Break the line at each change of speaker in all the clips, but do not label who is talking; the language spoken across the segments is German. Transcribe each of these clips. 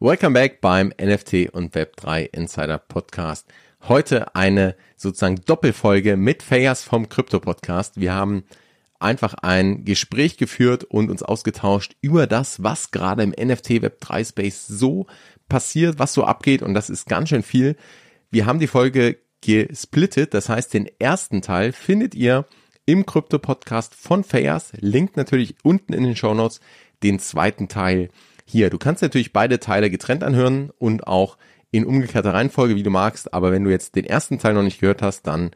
Welcome back beim NFT und Web3 Insider Podcast. Heute eine sozusagen Doppelfolge mit Fayas vom Krypto Podcast. Wir haben einfach ein Gespräch geführt und uns ausgetauscht über das, was gerade im NFT Web3 Space so passiert, was so abgeht und das ist ganz schön viel. Wir haben die Folge gesplittet, das heißt den ersten Teil findet ihr im Krypto Podcast von Fayas, Link natürlich unten in den Show Notes, den zweiten Teil hier. Du kannst natürlich beide Teile getrennt anhören und auch in umgekehrter Reihenfolge, wie du magst. Aber wenn du jetzt den ersten Teil noch nicht gehört hast, dann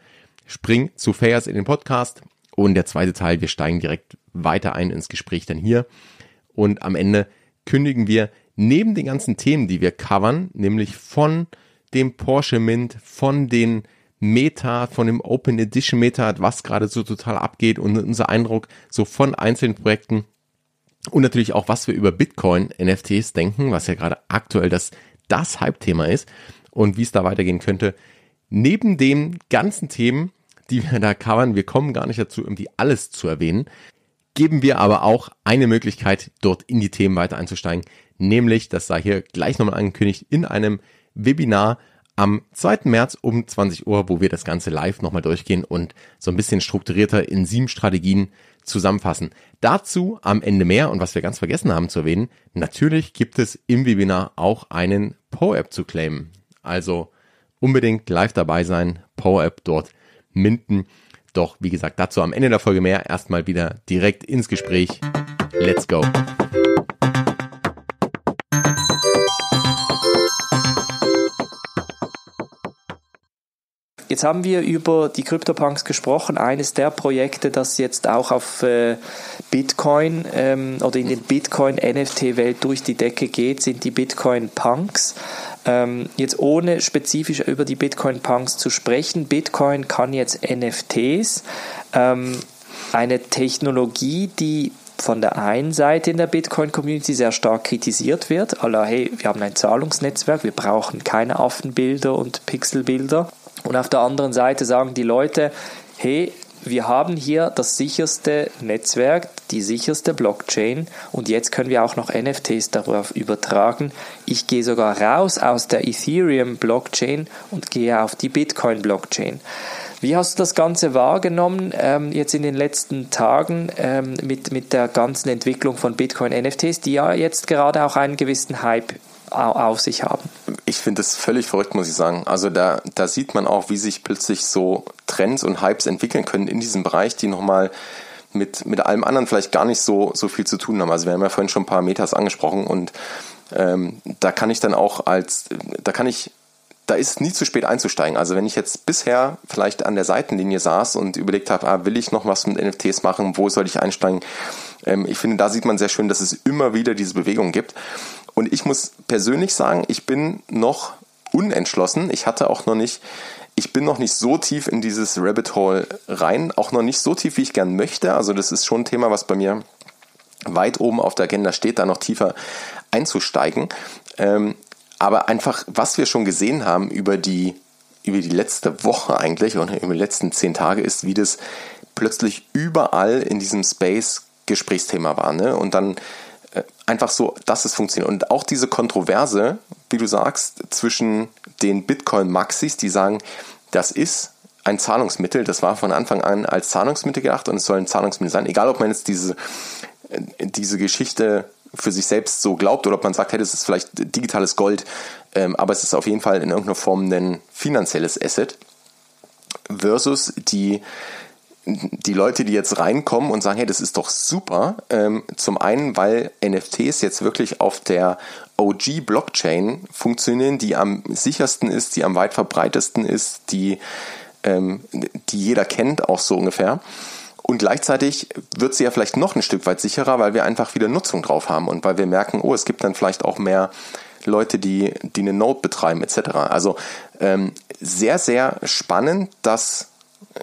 spring zu Fairs in den Podcast. Und der zweite Teil, wir steigen direkt weiter ein ins Gespräch dann hier. Und am Ende kündigen wir neben den ganzen Themen, die wir covern, nämlich von dem Porsche Mint, von den Meta, von dem Open Edition Meta, was gerade so total abgeht und unser Eindruck so von einzelnen Projekten und natürlich auch, was wir über Bitcoin-NFTs denken, was ja gerade aktuell das, das Hype-Thema ist und wie es da weitergehen könnte. Neben den ganzen Themen, die wir da covern, wir kommen gar nicht dazu, irgendwie alles zu erwähnen, geben wir aber auch eine Möglichkeit, dort in die Themen weiter einzusteigen, nämlich, das sei hier gleich nochmal angekündigt, in einem Webinar am 2. März um 20 Uhr, wo wir das Ganze live nochmal durchgehen und so ein bisschen strukturierter in sieben Strategien zusammenfassen. Dazu am Ende mehr und was wir ganz vergessen haben zu erwähnen, natürlich gibt es im Webinar auch einen Power-App zu claimen. Also unbedingt live dabei sein, Power-App dort minden. Doch wie gesagt, dazu am Ende der Folge mehr. Erstmal wieder direkt ins Gespräch. Let's go.
Jetzt haben wir über die CryptoPunks gesprochen. Eines der Projekte, das jetzt auch auf äh, Bitcoin ähm, oder in den Bitcoin-NFT-Welt durch die Decke geht, sind die Bitcoin-Punks. Ähm, jetzt ohne spezifisch über die Bitcoin-Punks zu sprechen, Bitcoin kann jetzt NFTs. Ähm, eine Technologie, die von der einen Seite in der Bitcoin-Community sehr stark kritisiert wird. Allah, hey, wir haben ein Zahlungsnetzwerk, wir brauchen keine Affenbilder und Pixelbilder. Und auf der anderen Seite sagen die Leute, hey, wir haben hier das sicherste Netzwerk, die sicherste Blockchain und jetzt können wir auch noch NFTs darauf übertragen. Ich gehe sogar raus aus der Ethereum Blockchain und gehe auf die Bitcoin Blockchain. Wie hast du das Ganze wahrgenommen ähm, jetzt in den letzten Tagen ähm, mit, mit der ganzen Entwicklung von Bitcoin NFTs, die ja jetzt gerade auch einen gewissen Hype auf sich haben.
Ich finde es völlig verrückt, muss ich sagen. Also da, da sieht man auch, wie sich plötzlich so Trends und Hypes entwickeln können in diesem Bereich, die nochmal mit, mit allem anderen vielleicht gar nicht so, so viel zu tun haben. Also wir haben ja vorhin schon ein paar Metas angesprochen und ähm, da kann ich dann auch als, da kann ich da ist nie zu spät einzusteigen. Also wenn ich jetzt bisher vielleicht an der Seitenlinie saß und überlegt habe, ah, will ich noch was mit NFTs machen, wo soll ich einsteigen? Ähm, ich finde, da sieht man sehr schön, dass es immer wieder diese Bewegung gibt. Und ich muss persönlich sagen, ich bin noch unentschlossen. Ich hatte auch noch nicht, ich bin noch nicht so tief in dieses Rabbit Hole rein, auch noch nicht so tief, wie ich gern möchte. Also das ist schon ein Thema, was bei mir weit oben auf der Agenda steht, da noch tiefer einzusteigen. Ähm, aber einfach, was wir schon gesehen haben über die, über die letzte Woche eigentlich und über die letzten zehn Tage ist, wie das plötzlich überall in diesem Space Gesprächsthema war. Ne? Und dann einfach so, dass es funktioniert. Und auch diese Kontroverse, wie du sagst, zwischen den Bitcoin-Maxis, die sagen, das ist ein Zahlungsmittel, das war von Anfang an als Zahlungsmittel gedacht und es soll ein Zahlungsmittel sein, egal ob man jetzt diese, äh, diese Geschichte für sich selbst so glaubt oder ob man sagt, hey, das ist vielleicht digitales Gold, ähm, aber es ist auf jeden Fall in irgendeiner Form ein finanzielles Asset versus die die Leute, die jetzt reinkommen und sagen, hey, das ist doch super, ähm, zum einen, weil NFTs jetzt wirklich auf der OG-Blockchain funktionieren, die am sichersten ist, die am weit verbreitesten ist, die, ähm, die jeder kennt, auch so ungefähr. Und gleichzeitig wird sie ja vielleicht noch ein Stück weit sicherer, weil wir einfach wieder Nutzung drauf haben und weil wir merken, oh, es gibt dann vielleicht auch mehr Leute, die, die eine Node betreiben, etc. Also ähm, sehr, sehr spannend, dass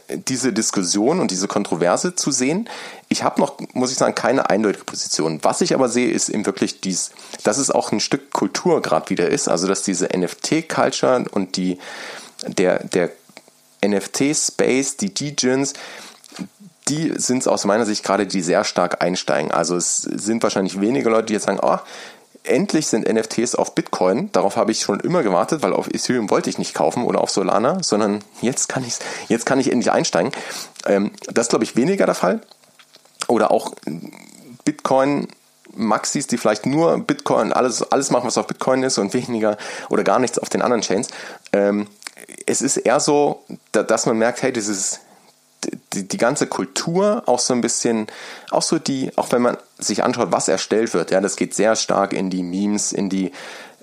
diese Diskussion und diese Kontroverse zu sehen. Ich habe noch, muss ich sagen, keine eindeutige Position. Was ich aber sehe, ist eben wirklich dies, dass es auch ein Stück Kultur gerade wieder ist. Also dass diese NFT-Culture und die, der, der NFT-Space, die DJs, die sind es aus meiner Sicht gerade, die sehr stark einsteigen. Also es sind wahrscheinlich wenige Leute, die jetzt sagen, oh, endlich sind NFTs auf Bitcoin. Darauf habe ich schon immer gewartet, weil auf Ethereum wollte ich nicht kaufen oder auf Solana, sondern jetzt kann ich jetzt kann ich endlich einsteigen. Ähm, das ist, glaube ich, weniger der Fall. Oder auch Bitcoin Maxis, die vielleicht nur Bitcoin, alles, alles machen, was auf Bitcoin ist und weniger oder gar nichts auf den anderen Chains. Ähm, es ist eher so, dass man merkt, hey, ist die, die ganze Kultur auch so ein bisschen, auch so die, auch wenn man sich anschaut, was erstellt wird, ja, das geht sehr stark in die Memes, in die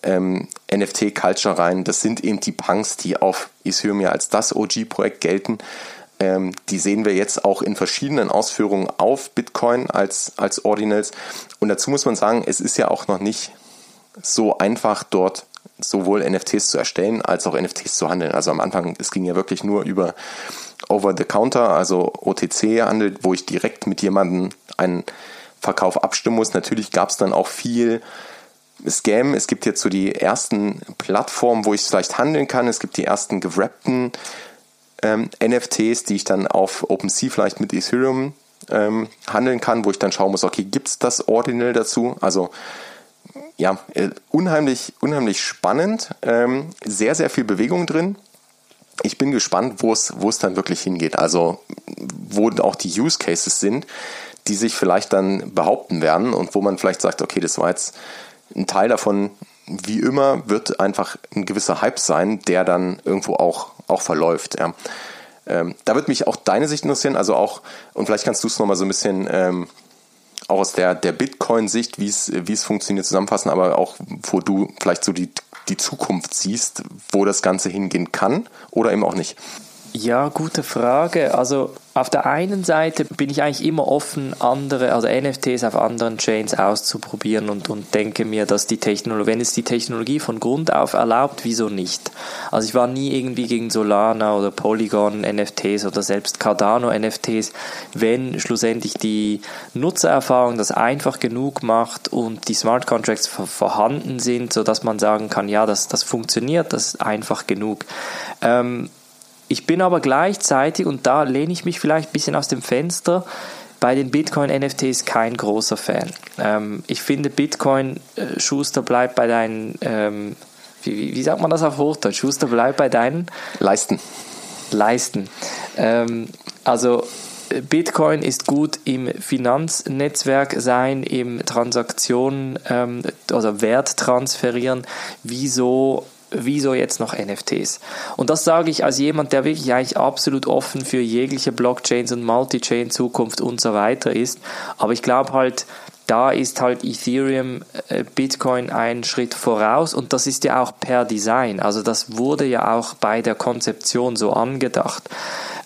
ähm, NFT-Culture rein. Das sind eben die Punks, die auf Ethereum ja als das OG-Projekt gelten. Ähm, die sehen wir jetzt auch in verschiedenen Ausführungen auf Bitcoin als, als Ordinals. Und dazu muss man sagen, es ist ja auch noch nicht so einfach dort sowohl NFTs zu erstellen als auch NFTs zu handeln. Also am Anfang, es ging ja wirklich nur über Over-the-Counter, also OTC-Handel, wo ich direkt mit jemandem einen Verkauf abstimmen muss. Natürlich gab es dann auch viel Scam. Es gibt jetzt so die ersten Plattformen, wo ich vielleicht handeln kann. Es gibt die ersten gewrappten ähm, NFTs, die ich dann auf OpenSea vielleicht mit Ethereum ähm, handeln kann, wo ich dann schauen muss, okay, gibt es das Ordinal dazu? Also ja, äh, unheimlich, unheimlich spannend, ähm, sehr, sehr viel Bewegung drin ich bin gespannt, wo es, wo es dann wirklich hingeht. Also, wo auch die Use Cases sind, die sich vielleicht dann behaupten werden und wo man vielleicht sagt, okay, das war jetzt ein Teil davon, wie immer, wird einfach ein gewisser Hype sein, der dann irgendwo auch, auch verläuft. Ja. Ähm, da wird mich auch deine Sicht interessieren, also auch, und vielleicht kannst du es nochmal so ein bisschen ähm, auch aus der, der Bitcoin-Sicht, wie es, funktioniert, zusammenfassen, aber auch, wo du vielleicht so die die Zukunft siehst, wo das Ganze hingehen kann oder eben auch nicht?
Ja, gute Frage. Also auf der einen Seite bin ich eigentlich immer offen, andere, also NFTs auf anderen Chains auszuprobieren und, und denke mir, dass die Technologie, wenn es die Technologie von Grund auf erlaubt, wieso nicht? Also ich war nie irgendwie gegen Solana oder Polygon NFTs oder selbst Cardano NFTs, wenn schlussendlich die Nutzererfahrung das einfach genug macht und die Smart Contracts vorhanden sind, sodass man sagen kann, ja, das, das funktioniert, das ist einfach genug. Ähm, ich bin aber gleichzeitig, und da lehne ich mich vielleicht ein bisschen aus dem Fenster, bei den Bitcoin-NFTs kein großer Fan. Ähm, ich finde Bitcoin, äh, Schuster bleibt bei deinen, ähm, wie, wie, sagt man das auf Hochdeutsch? Schuster bleibt bei deinen
Leisten.
Leisten. Ähm, also Bitcoin ist gut im Finanznetzwerk sein, im Transaktionen, ähm, also Wert transferieren. Wieso wieso jetzt noch NFTs? Und das sage ich als jemand, der wirklich eigentlich absolut offen für jegliche Blockchains und Multi-Chain-Zukunft und so weiter ist. Aber ich glaube halt, da ist halt Ethereum, äh, Bitcoin ein Schritt voraus und das ist ja auch per Design. Also das wurde ja auch bei der Konzeption so angedacht.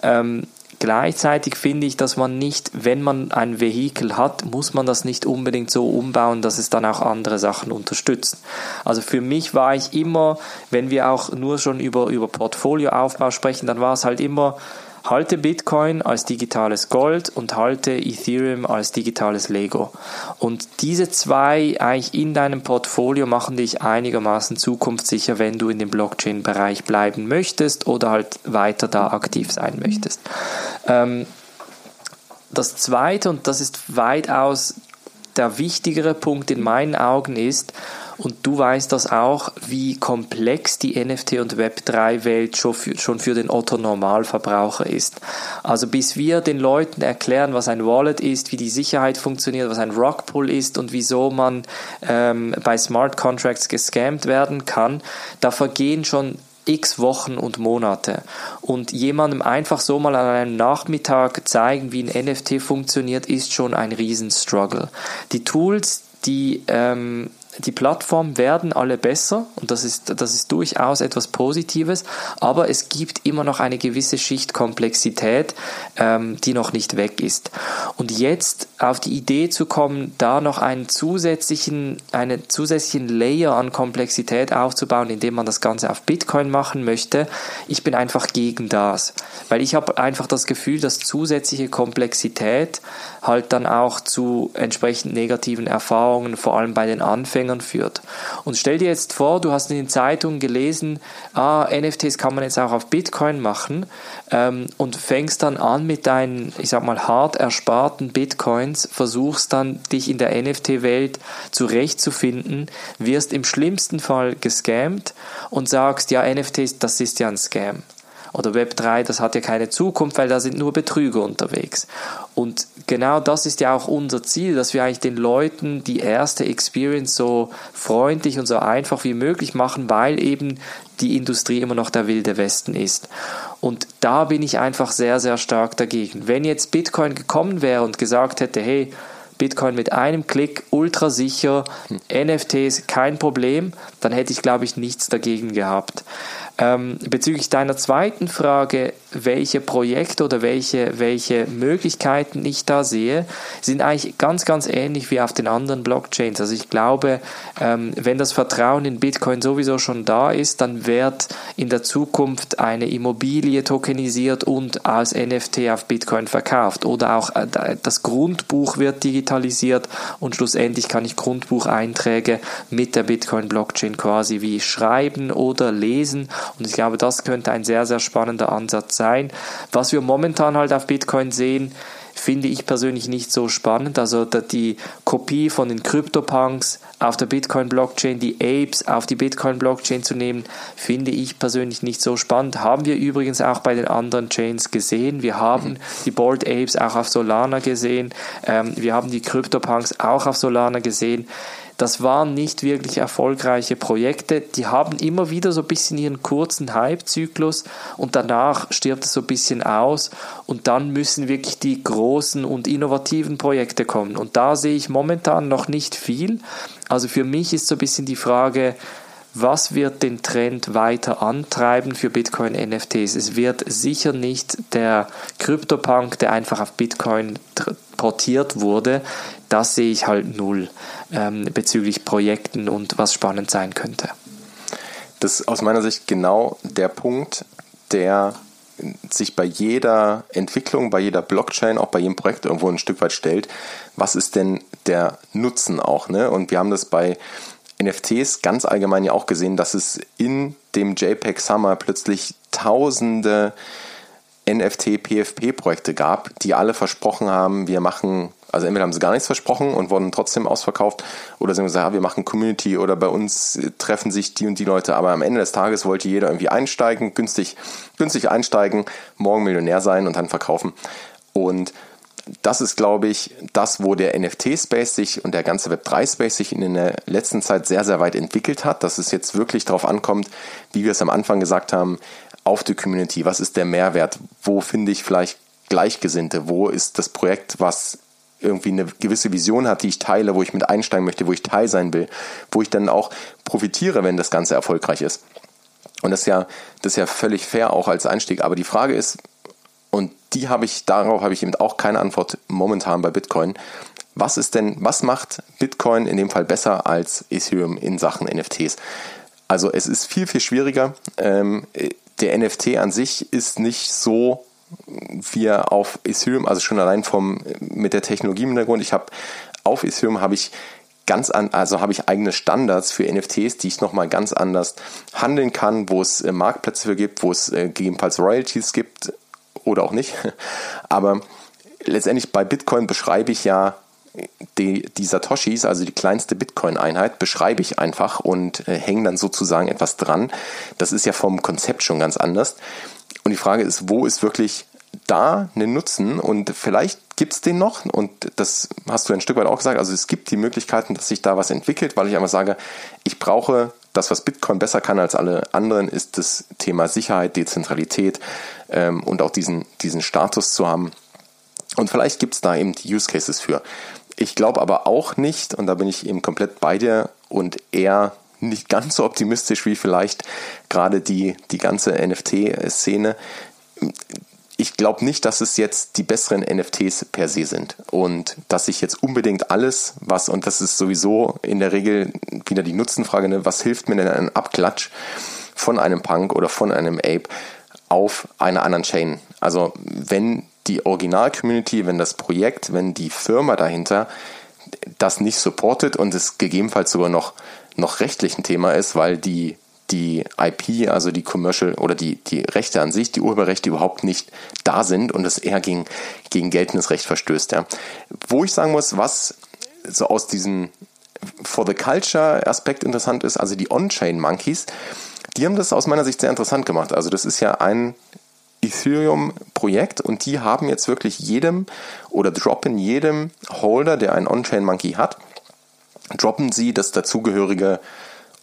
Ähm, Gleichzeitig finde ich, dass man nicht, wenn man ein Vehikel hat, muss man das nicht unbedingt so umbauen, dass es dann auch andere Sachen unterstützt. Also für mich war ich immer, wenn wir auch nur schon über, über Portfolioaufbau sprechen, dann war es halt immer, Halte Bitcoin als digitales Gold und halte Ethereum als digitales Lego. Und diese zwei eigentlich in deinem Portfolio machen dich einigermaßen zukunftssicher, wenn du in dem Blockchain-Bereich bleiben möchtest oder halt weiter da aktiv sein möchtest. Ähm, das zweite, und das ist weitaus der wichtigere Punkt in meinen Augen ist, und du weißt das auch, wie komplex die NFT- und Web3-Welt schon für, schon für den Otto-Normalverbraucher ist. Also bis wir den Leuten erklären, was ein Wallet ist, wie die Sicherheit funktioniert, was ein Rockpull ist und wieso man ähm, bei Smart Contracts gescammt werden kann, da vergehen schon x Wochen und Monate. Und jemandem einfach so mal an einem Nachmittag zeigen, wie ein NFT funktioniert, ist schon ein Riesenstruggle. Die Tools, die ähm, die Plattformen werden alle besser und das ist, das ist durchaus etwas Positives, aber es gibt immer noch eine gewisse Schicht Komplexität, ähm, die noch nicht weg ist. Und jetzt auf die Idee zu kommen, da noch einen zusätzlichen, einen zusätzlichen Layer an Komplexität aufzubauen, indem man das Ganze auf Bitcoin machen möchte, ich bin einfach gegen das. Weil ich habe einfach das Gefühl, dass zusätzliche Komplexität halt dann auch zu entsprechend negativen Erfahrungen, vor allem bei den Anfängern, Anfängern führt. Und stell dir jetzt vor, du hast in den Zeitungen gelesen, ah, NFTs kann man jetzt auch auf Bitcoin machen ähm, und fängst dann an mit deinen, ich sag mal, hart ersparten Bitcoins, versuchst dann dich in der NFT-Welt zurechtzufinden, wirst im schlimmsten Fall gescammt und sagst, ja, NFTs, das ist ja ein Scam oder Web 3, das hat ja keine Zukunft, weil da sind nur Betrüger unterwegs. Und genau das ist ja auch unser Ziel, dass wir eigentlich den Leuten die erste Experience so freundlich und so einfach wie möglich machen, weil eben die Industrie immer noch der wilde Westen ist. Und da bin ich einfach sehr, sehr stark dagegen. Wenn jetzt Bitcoin gekommen wäre und gesagt hätte, hey, Bitcoin mit einem Klick, ultra sicher, NFTs kein Problem, dann hätte ich, glaube ich, nichts dagegen gehabt. Ähm, bezüglich deiner zweiten Frage, welche Projekte oder welche, welche Möglichkeiten ich da sehe, sind eigentlich ganz, ganz ähnlich wie auf den anderen Blockchains. Also ich glaube, ähm, wenn das Vertrauen in Bitcoin sowieso schon da ist, dann wird in der Zukunft eine Immobilie tokenisiert und als NFT auf Bitcoin verkauft. Oder auch äh, das Grundbuch wird digitalisiert und schlussendlich kann ich Grundbucheinträge mit der Bitcoin-Blockchain quasi wie schreiben oder lesen. Und ich glaube, das könnte ein sehr, sehr spannender Ansatz sein. Was wir momentan halt auf Bitcoin sehen, finde ich persönlich nicht so spannend. Also die Kopie von den CryptoPunks auf der Bitcoin-Blockchain, die Apes auf die Bitcoin-Blockchain zu nehmen, finde ich persönlich nicht so spannend. Haben wir übrigens auch bei den anderen Chains gesehen. Wir haben die Bold Apes auch auf Solana gesehen. Ähm, wir haben die CryptoPunks auch auf Solana gesehen. Das waren nicht wirklich erfolgreiche Projekte. Die haben immer wieder so ein bisschen ihren kurzen Hype-Zyklus und danach stirbt es so ein bisschen aus und dann müssen wirklich die großen und innovativen Projekte kommen. Und da sehe ich momentan noch nicht viel. Also für mich ist so ein bisschen die Frage, was wird den Trend weiter antreiben für Bitcoin NFTs? Es wird sicher nicht der Kryptopunk, der einfach auf Bitcoin portiert wurde. Das sehe ich halt null ähm, bezüglich Projekten und was spannend sein könnte.
Das ist aus meiner Sicht genau der Punkt, der sich bei jeder Entwicklung, bei jeder Blockchain, auch bei jedem Projekt irgendwo ein Stück weit stellt. Was ist denn der Nutzen auch? Ne? Und wir haben das bei NFTs ganz allgemein ja auch gesehen, dass es in dem JPEG Summer plötzlich tausende NFT-PFP-Projekte gab, die alle versprochen haben, wir machen, also entweder haben sie gar nichts versprochen und wurden trotzdem ausverkauft, oder sie haben gesagt, ja, wir machen Community oder bei uns treffen sich die und die Leute, aber am Ende des Tages wollte jeder irgendwie einsteigen, günstig, günstig einsteigen, morgen Millionär sein und dann verkaufen. Und das ist, glaube ich, das, wo der NFT-Space sich und der ganze Web3-Space sich in der letzten Zeit sehr, sehr weit entwickelt hat, dass es jetzt wirklich darauf ankommt, wie wir es am Anfang gesagt haben, auf die Community. Was ist der Mehrwert? Wo finde ich vielleicht Gleichgesinnte? Wo ist das Projekt, was irgendwie eine gewisse Vision hat, die ich teile, wo ich mit einsteigen möchte, wo ich Teil sein will, wo ich dann auch profitiere, wenn das Ganze erfolgreich ist. Und das ist ja, das ist ja völlig fair auch als Einstieg. Aber die Frage ist, und die habe ich, darauf habe ich eben auch keine Antwort momentan bei Bitcoin. Was ist denn, was macht Bitcoin in dem Fall besser als Ethereum in Sachen NFTs? Also es ist viel, viel schwieriger. Der NFT an sich ist nicht so wie er auf Ethereum, also schon allein vom mit der Technologie im Hintergrund. Ich habe auf Ethereum habe ich ganz an, also habe ich eigene Standards für NFTs, die ich nochmal ganz anders handeln kann, wo es äh, Marktplätze für gibt, wo es äh, gegebenenfalls Royalties gibt oder auch nicht. Aber letztendlich bei Bitcoin beschreibe ich ja die, die Satoshis, also die kleinste Bitcoin-Einheit, beschreibe ich einfach und äh, hänge dann sozusagen etwas dran. Das ist ja vom Konzept schon ganz anders. Und die Frage ist, wo ist wirklich da einen Nutzen und vielleicht gibt es den noch und das hast du ein Stück weit auch gesagt, also es gibt die Möglichkeiten, dass sich da was entwickelt, weil ich einfach sage, ich brauche das, was Bitcoin besser kann als alle anderen, ist das Thema Sicherheit, Dezentralität ähm, und auch diesen, diesen Status zu haben. Und vielleicht gibt es da eben die Use Cases für. Ich glaube aber auch nicht, und da bin ich eben komplett bei dir und eher nicht ganz so optimistisch wie vielleicht gerade die, die ganze NFT-Szene. Ich glaube nicht, dass es jetzt die besseren NFTs per se sind und dass ich jetzt unbedingt alles, was, und das ist sowieso in der Regel wieder die Nutzenfrage, ne, was hilft mir denn ein Abklatsch von einem Punk oder von einem Ape auf einer anderen Chain? Also wenn die Original-Community, wenn das Projekt, wenn die Firma dahinter das nicht supportet und es gegebenenfalls sogar noch, noch rechtlich ein Thema ist, weil die, die IP, also die Commercial oder die, die Rechte an sich, die Urheberrechte überhaupt nicht da sind und es eher gegen, gegen geltendes Recht verstößt. Ja. Wo ich sagen muss, was so aus diesem For the Culture Aspekt interessant ist, also die On-Chain Monkeys, die haben das aus meiner Sicht sehr interessant gemacht. Also das ist ja ein Ethereum-Projekt und die haben jetzt wirklich jedem oder droppen jedem Holder, der einen On-Chain Monkey hat, droppen sie das dazugehörige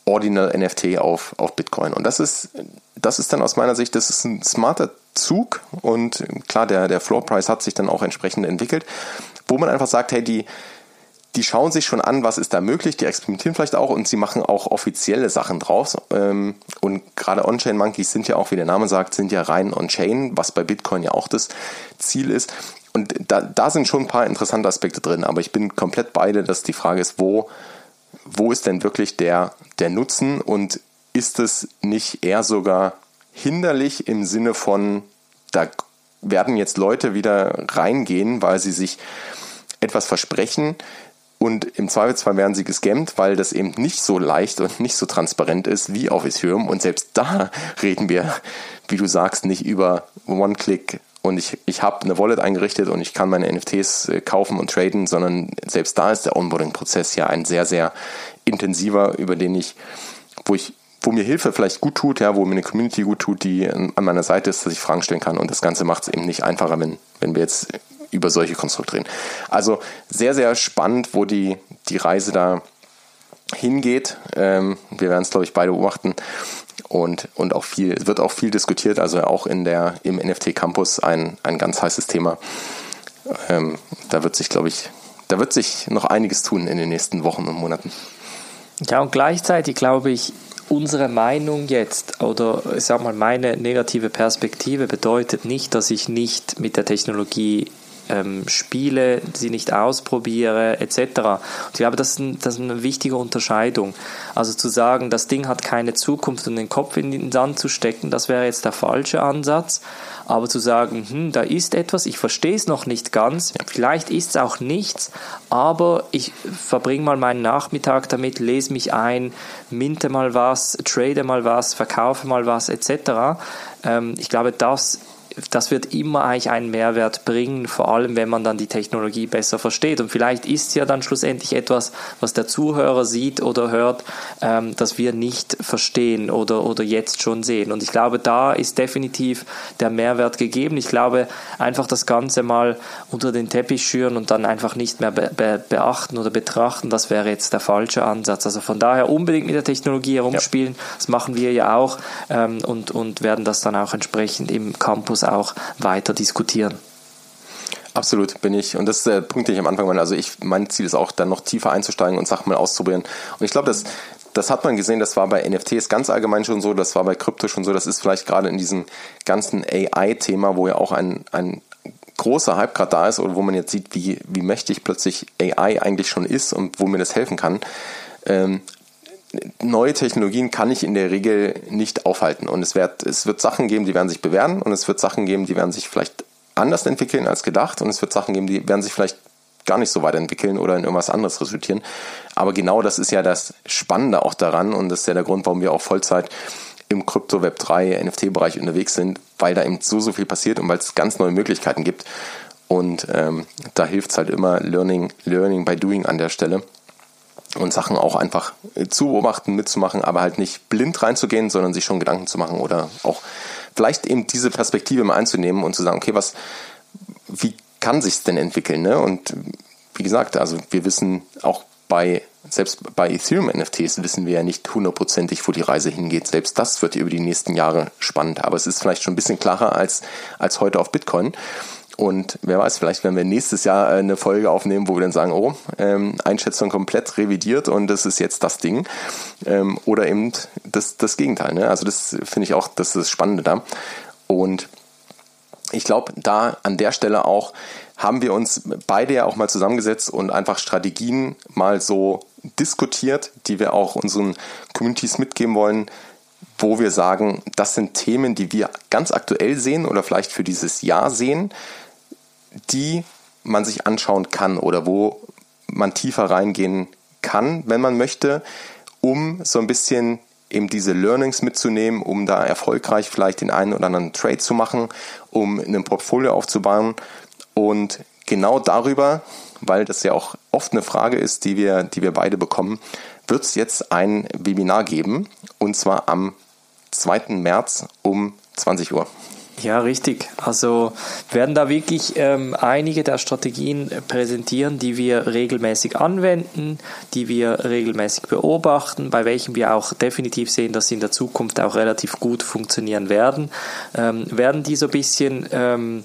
Ordinal NFT auf, auf Bitcoin. Und das ist, das ist dann aus meiner Sicht, das ist ein smarter Zug und klar, der, der Floor Price hat sich dann auch entsprechend entwickelt, wo man einfach sagt, hey, die, die schauen sich schon an, was ist da möglich, die experimentieren vielleicht auch und sie machen auch offizielle Sachen draus. Ähm, und gerade On-Chain Monkeys sind ja auch, wie der Name sagt, sind ja rein On-Chain, was bei Bitcoin ja auch das Ziel ist. Und da, da sind schon ein paar interessante Aspekte drin, aber ich bin komplett beide, dass die Frage ist, wo, wo ist denn wirklich der, der Nutzen und ist es nicht eher sogar hinderlich im Sinne von, da werden jetzt Leute wieder reingehen, weil sie sich etwas versprechen, und im Zweifelsfall werden sie gescammt, weil das eben nicht so leicht und nicht so transparent ist wie auf Ethereum. Und selbst da reden wir, wie du sagst, nicht über One-Click und ich, ich habe eine Wallet eingerichtet und ich kann meine NFTs äh, kaufen und traden, sondern selbst da ist der Onboarding-Prozess ja ein sehr, sehr intensiver, über den ich, wo ich wo mir Hilfe vielleicht gut tut, ja, wo mir eine Community gut tut, die an meiner Seite ist, dass ich Fragen stellen kann. Und das Ganze macht es eben nicht einfacher, wenn, wenn wir jetzt über solche Konstrukte reden. Also sehr, sehr spannend, wo die, die Reise da hingeht. Ähm, wir werden es, glaube ich, beide beobachten. Und, und auch viel, wird auch viel diskutiert, also auch in der, im NFT Campus ein, ein ganz heißes Thema. Ähm, da wird sich, glaube ich, da wird sich noch einiges tun in den nächsten Wochen und Monaten.
Ja, und gleichzeitig glaube ich, unsere Meinung jetzt oder ich sag mal meine negative Perspektive bedeutet nicht, dass ich nicht mit der Technologie ähm, spiele, sie nicht ausprobiere, etc. Und ich glaube, das ist, ein, das ist eine wichtige Unterscheidung. Also zu sagen, das Ding hat keine Zukunft und den Kopf in den Sand zu stecken, das wäre jetzt der falsche Ansatz. Aber zu sagen, hm, da ist etwas, ich verstehe es noch nicht ganz, vielleicht ist es auch nichts, aber ich verbringe mal meinen Nachmittag damit, lese mich ein, minte mal was, trade mal was, verkaufe mal was, etc. Ähm, ich glaube, das das wird immer eigentlich einen Mehrwert bringen, vor allem wenn man dann die Technologie besser versteht. Und vielleicht ist es ja dann schlussendlich etwas, was der Zuhörer sieht oder hört, ähm, das wir nicht verstehen oder, oder jetzt schon sehen. Und ich glaube, da ist definitiv der Mehrwert gegeben. Ich glaube, einfach das Ganze mal unter den Teppich schüren und dann einfach nicht mehr be be beachten oder betrachten, das wäre jetzt der falsche Ansatz. Also von daher unbedingt mit der Technologie herumspielen. Ja. Das machen wir ja auch ähm, und, und werden das dann auch entsprechend im Campus auch weiter diskutieren.
Absolut bin ich. Und das ist der Punkt, den ich am Anfang meine. Also ich, mein Ziel ist auch, dann noch tiefer einzusteigen und Sachen mal auszuprobieren. Und ich glaube, das, das hat man gesehen, das war bei NFTs ganz allgemein schon so, das war bei Krypto schon so, das ist vielleicht gerade in diesem ganzen AI-Thema, wo ja auch ein, ein großer Hype gerade da ist oder wo man jetzt sieht, wie, wie mächtig plötzlich AI eigentlich schon ist und wo mir das helfen kann. Ähm, neue Technologien kann ich in der Regel nicht aufhalten. Und es wird, es wird Sachen geben, die werden sich bewähren und es wird Sachen geben, die werden sich vielleicht anders entwickeln als gedacht und es wird Sachen geben, die werden sich vielleicht gar nicht so weiterentwickeln oder in irgendwas anderes resultieren. Aber genau das ist ja das Spannende auch daran und das ist ja der Grund, warum wir auch Vollzeit im Krypto Web 3 NFT-Bereich unterwegs sind, weil da eben so, so viel passiert und weil es ganz neue Möglichkeiten gibt. Und ähm, da hilft es halt immer Learning, Learning by Doing an der Stelle und Sachen auch einfach zu beobachten, mitzumachen, aber halt nicht blind reinzugehen, sondern sich schon Gedanken zu machen oder auch vielleicht eben diese Perspektive mal einzunehmen und zu sagen, okay, was, wie kann sich's denn entwickeln? Ne? Und wie gesagt, also wir wissen auch bei selbst bei Ethereum NFTs wissen wir ja nicht hundertprozentig, wo die Reise hingeht. Selbst das wird über die nächsten Jahre spannend. Aber es ist vielleicht schon ein bisschen klarer als, als heute auf Bitcoin. Und wer weiß, vielleicht werden wir nächstes Jahr äh, eine Folge aufnehmen, wo wir dann sagen, oh, ähm, Einschätzung komplett revidiert und das ist jetzt das Ding. Ähm, oder eben das, das Gegenteil. Ne? Also das finde ich auch, das ist das Spannende da. Und ich glaube, da an der Stelle auch haben wir uns beide ja auch mal zusammengesetzt und einfach Strategien mal so diskutiert, die wir auch unseren Communities mitgeben wollen, wo wir sagen, das sind Themen, die wir ganz aktuell sehen oder vielleicht für dieses Jahr sehen, die man sich anschauen kann oder wo, man tiefer reingehen kann, wenn man möchte, um so ein bisschen eben diese Learnings mitzunehmen, um da erfolgreich vielleicht den einen oder anderen Trade zu machen, um ein Portfolio aufzubauen. Und genau darüber, weil das ja auch oft eine Frage ist, die wir, die wir beide bekommen, wird es jetzt ein Webinar geben und zwar am 2. März um 20 Uhr.
Ja, richtig. Also werden da wirklich ähm, einige der Strategien präsentieren, die wir regelmäßig anwenden, die wir regelmäßig beobachten, bei welchen wir auch definitiv sehen, dass sie in der Zukunft auch relativ gut funktionieren werden. Ähm, werden die so ein bisschen ähm,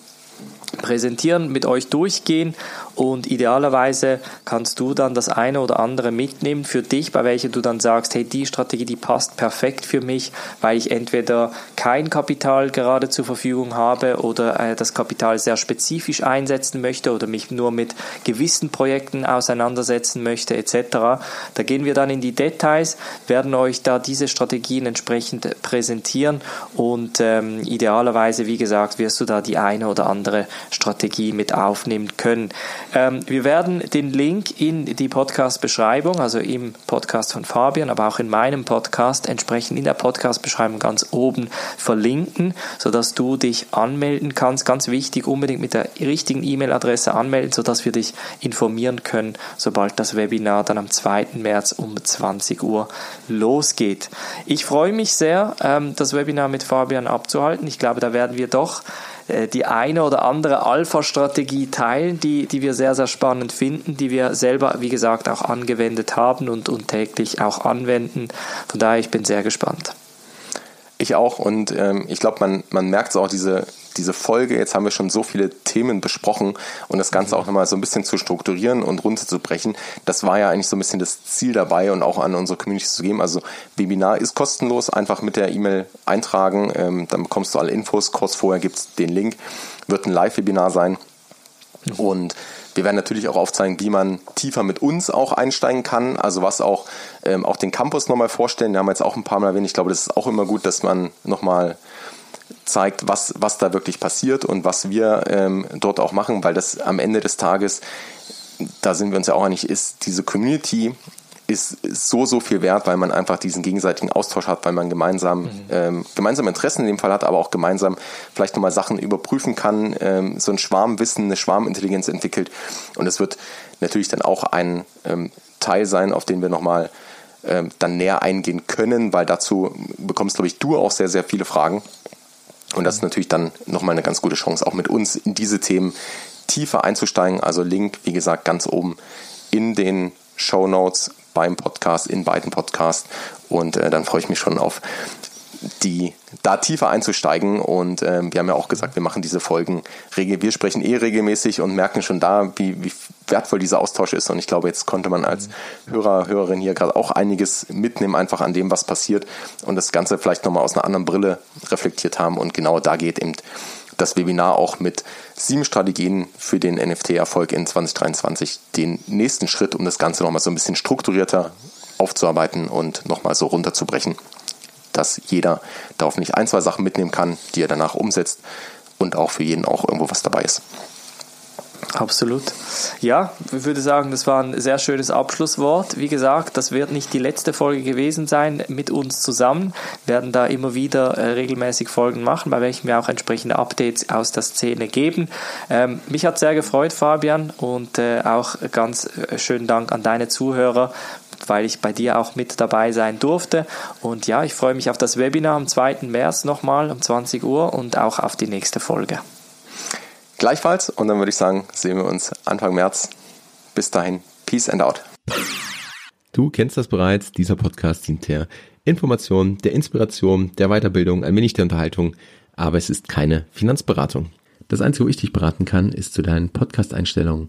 präsentieren, mit euch durchgehen und idealerweise kannst du dann das eine oder andere mitnehmen für dich, bei welcher du dann sagst, hey, die Strategie, die passt perfekt für mich, weil ich entweder kein Kapital gerade zur Verfügung habe oder äh, das Kapital sehr spezifisch einsetzen möchte oder mich nur mit gewissen Projekten auseinandersetzen möchte etc. Da gehen wir dann in die Details, werden euch da diese Strategien entsprechend präsentieren und ähm, idealerweise, wie gesagt, wirst du da die eine oder andere Strategie mit aufnehmen können. Ähm, wir werden den Link in die Podcast-Beschreibung, also im Podcast von Fabian, aber auch in meinem Podcast, entsprechend in der Podcast-Beschreibung ganz oben verlinken, sodass du dich anmelden kannst. Ganz wichtig, unbedingt mit der richtigen E-Mail-Adresse anmelden, sodass wir dich informieren können, sobald das Webinar dann am 2. März um 20 Uhr losgeht. Ich freue mich sehr, ähm, das Webinar mit Fabian abzuhalten. Ich glaube, da werden wir doch die eine oder andere Alpha-Strategie teilen, die, die wir sehr, sehr spannend finden, die wir selber, wie gesagt, auch angewendet haben und, und täglich auch anwenden. Von daher, ich bin sehr gespannt.
Ich auch und ähm, ich glaube, man, man merkt es auch, diese, diese Folge, jetzt haben wir schon so viele Themen besprochen und das Ganze auch nochmal so ein bisschen zu strukturieren und runterzubrechen, das war ja eigentlich so ein bisschen das Ziel dabei und auch an unsere Community zu geben. Also Webinar ist kostenlos, einfach mit der E-Mail eintragen, ähm, dann bekommst du alle Infos, kurz vorher gibt es den Link, wird ein Live-Webinar sein und wir werden natürlich auch aufzeigen, wie man tiefer mit uns auch einsteigen kann, also was auch, ähm, auch den Campus nochmal vorstellen. Den haben wir jetzt auch ein paar Mal erwähnt. Ich glaube, das ist auch immer gut, dass man nochmal zeigt, was, was da wirklich passiert und was wir ähm, dort auch machen, weil das am Ende des Tages, da sind wir uns ja auch einig, ist diese Community ist so, so viel wert, weil man einfach diesen gegenseitigen Austausch hat, weil man gemeinsam, mhm. ähm, gemeinsame Interessen in dem Fall hat, aber auch gemeinsam vielleicht nochmal Sachen überprüfen kann, ähm, so ein Schwarmwissen, eine Schwarmintelligenz entwickelt. Und es wird natürlich dann auch ein ähm, Teil sein, auf den wir nochmal ähm, dann näher eingehen können, weil dazu bekommst, glaube ich, du auch sehr, sehr viele Fragen. Und das ist natürlich dann nochmal eine ganz gute Chance, auch mit uns in diese Themen tiefer einzusteigen. Also Link, wie gesagt, ganz oben in den Show Notes beim Podcast, in beiden Podcasts. Und äh, dann freue ich mich schon auf die da tiefer einzusteigen. Und ähm, wir haben ja auch gesagt, wir machen diese Folgen wir sprechen eh regelmäßig und merken schon da, wie, wie wertvoll dieser Austausch ist. Und ich glaube, jetzt konnte man als Hörer, Hörerin hier gerade auch einiges mitnehmen, einfach an dem, was passiert und das Ganze vielleicht nochmal aus einer anderen Brille reflektiert haben. Und genau da geht eben das Webinar auch mit sieben Strategien für den NFT-Erfolg in 2023 den nächsten Schritt, um das Ganze nochmal so ein bisschen strukturierter aufzuarbeiten und nochmal so runterzubrechen dass jeder darauf nicht ein, zwei Sachen mitnehmen kann, die er danach umsetzt und auch für jeden auch irgendwo was dabei ist.
Absolut. Ja, ich würde sagen, das war ein sehr schönes Abschlusswort. Wie gesagt, das wird nicht die letzte Folge gewesen sein mit uns zusammen. Wir werden da immer wieder äh, regelmäßig Folgen machen, bei welchen wir auch entsprechende Updates aus der Szene geben. Ähm, mich hat sehr gefreut, Fabian, und äh, auch ganz äh, schönen Dank an deine Zuhörer weil ich bei dir auch mit dabei sein durfte. Und ja, ich freue mich auf das Webinar am 2. März nochmal um 20 Uhr und auch auf die nächste Folge.
Gleichfalls und dann würde ich sagen, sehen wir uns Anfang März. Bis dahin, Peace and out.
Du kennst das bereits, dieser Podcast dient der Information, der Inspiration, der Weiterbildung, ein wenig der Unterhaltung, aber es ist keine Finanzberatung. Das Einzige, wo ich dich beraten kann, ist zu deinen Podcast-Einstellungen.